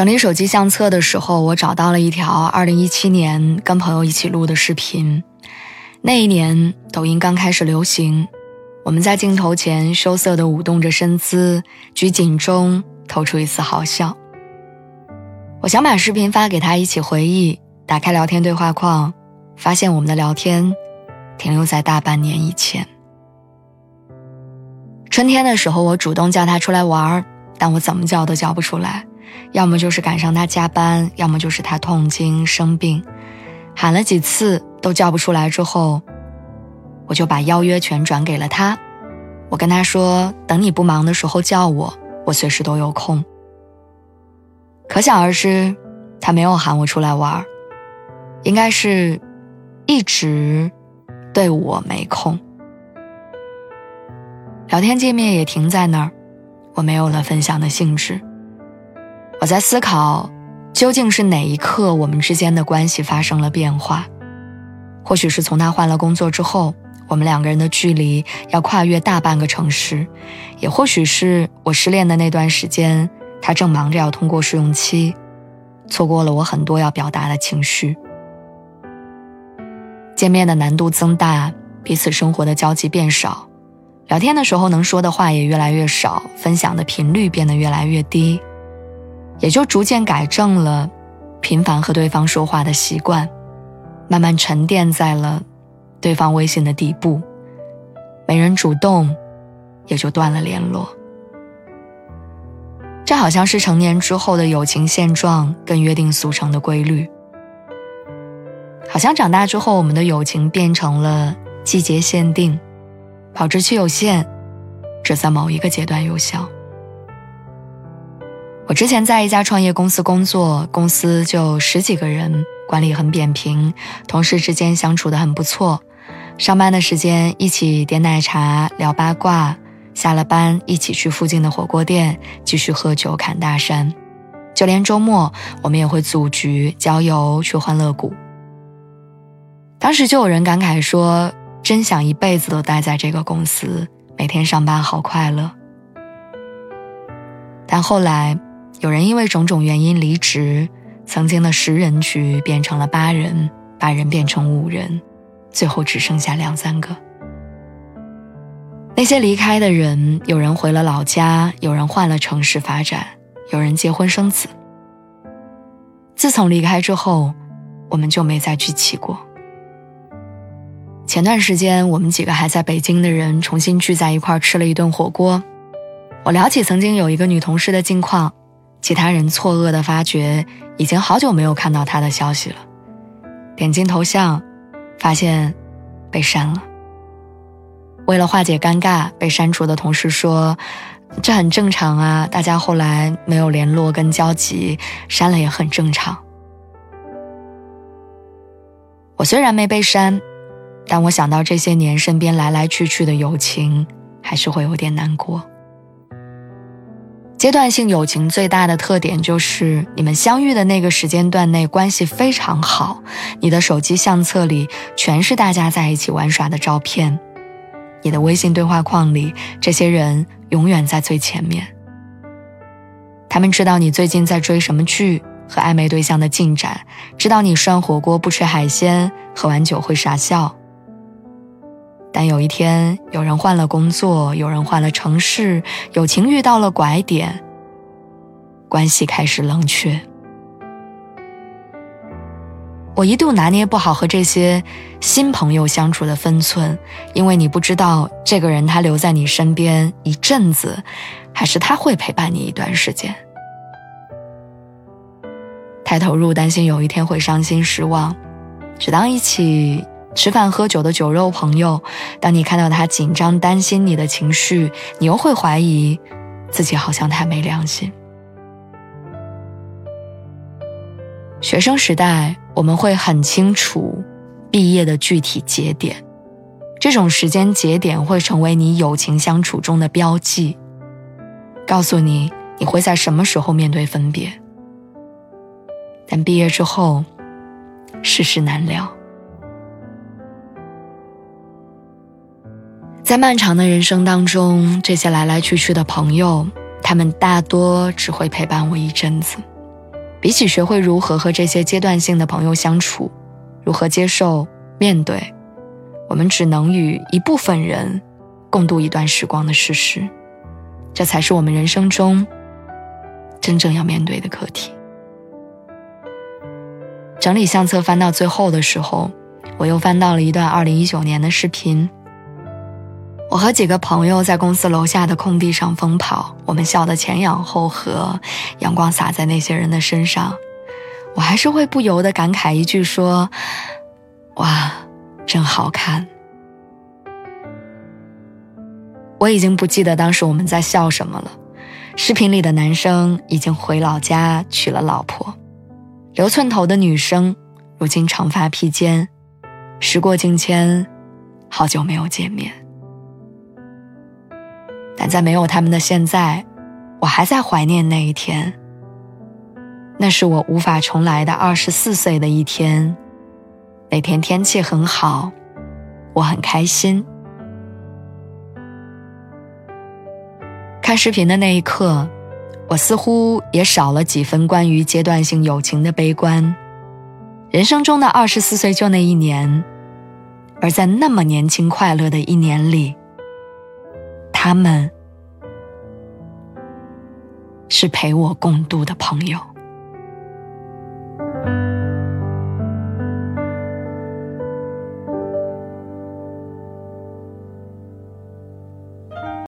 整理手机相册的时候，我找到了一条2017年跟朋友一起录的视频。那一年，抖音刚开始流行，我们在镜头前羞涩地舞动着身姿，举警钟，透出一丝好笑。我想把视频发给他一起回忆。打开聊天对话框，发现我们的聊天停留在大半年以前。春天的时候，我主动叫他出来玩但我怎么叫都叫不出来。要么就是赶上他加班，要么就是他痛经生病，喊了几次都叫不出来。之后，我就把邀约权转给了他。我跟他说：“等你不忙的时候叫我，我随时都有空。”可想而知，他没有喊我出来玩，应该是一直对我没空。聊天界面也停在那儿，我没有了分享的兴致。我在思考，究竟是哪一刻我们之间的关系发生了变化？或许是从他换了工作之后，我们两个人的距离要跨越大半个城市；也或许是我失恋的那段时间，他正忙着要通过试用期，错过了我很多要表达的情绪。见面的难度增大，彼此生活的交集变少，聊天的时候能说的话也越来越少，分享的频率变得越来越低。也就逐渐改正了频繁和对方说话的习惯，慢慢沉淀在了对方微信的底部，没人主动，也就断了联络。这好像是成年之后的友情现状，跟约定俗成的规律。好像长大之后，我们的友情变成了季节限定，保质期有限，只在某一个阶段有效。我之前在一家创业公司工作，公司就十几个人，管理很扁平，同事之间相处的很不错。上班的时间一起点奶茶聊八卦，下了班一起去附近的火锅店继续喝酒侃大山，就连周末我们也会组局郊游去欢乐谷。当时就有人感慨说：“真想一辈子都待在这个公司，每天上班好快乐。”但后来。有人因为种种原因离职，曾经的十人局变成了八人，八人变成五人，最后只剩下两三个。那些离开的人，有人回了老家，有人换了城市发展，有人结婚生子。自从离开之后，我们就没再聚齐过。前段时间，我们几个还在北京的人重新聚在一块吃了一顿火锅，我聊起曾经有一个女同事的近况。其他人错愕地发觉，已经好久没有看到他的消息了。点进头像，发现被删了。为了化解尴尬，被删除的同事说：“这很正常啊，大家后来没有联络跟交集，删了也很正常。”我虽然没被删，但我想到这些年身边来来去去的友情，还是会有点难过。阶段性友情最大的特点就是，你们相遇的那个时间段内关系非常好，你的手机相册里全是大家在一起玩耍的照片，你的微信对话框里这些人永远在最前面。他们知道你最近在追什么剧和暧昧对象的进展，知道你涮火锅不吃海鲜，喝完酒会傻笑。但有一天，有人换了工作，有人换了城市，友情遇到了拐点，关系开始冷却。我一度拿捏不好和这些新朋友相处的分寸，因为你不知道这个人他留在你身边一阵子，还是他会陪伴你一段时间。太投入，担心有一天会伤心失望，只当一起。吃饭喝酒的酒肉朋友，当你看到他紧张、担心你的情绪，你又会怀疑，自己好像太没良心。学生时代，我们会很清楚毕业的具体节点，这种时间节点会成为你友情相处中的标记，告诉你你会在什么时候面对分别。但毕业之后，世事难料，在漫长的人生当中，这些来来去去的朋友，他们大多只会陪伴我一阵子。比起学会如何和这些阶段性的朋友相处，如何接受面对，我们只能与一部分人共度一段时光的事实，这才是我们人生中真正要面对的课题。整理相册翻到最后的时候，我又翻到了一段二零一九年的视频。我和几个朋友在公司楼下的空地上疯跑，我们笑得前仰后合，阳光洒在那些人的身上，我还是会不由得感慨一句说：“哇，真好看。”我已经不记得当时我们在笑什么了。视频里的男生已经回老家娶了老婆，留寸头的女生如今长发披肩，时过境迁，好久没有见面。但在没有他们的现在，我还在怀念那一天。那是我无法重来的二十四岁的一天。那天天气很好，我很开心。看视频的那一刻，我似乎也少了几分关于阶段性友情的悲观。人生中的二十四岁就那一年，而在那么年轻快乐的一年里。他们是陪我共度的朋友。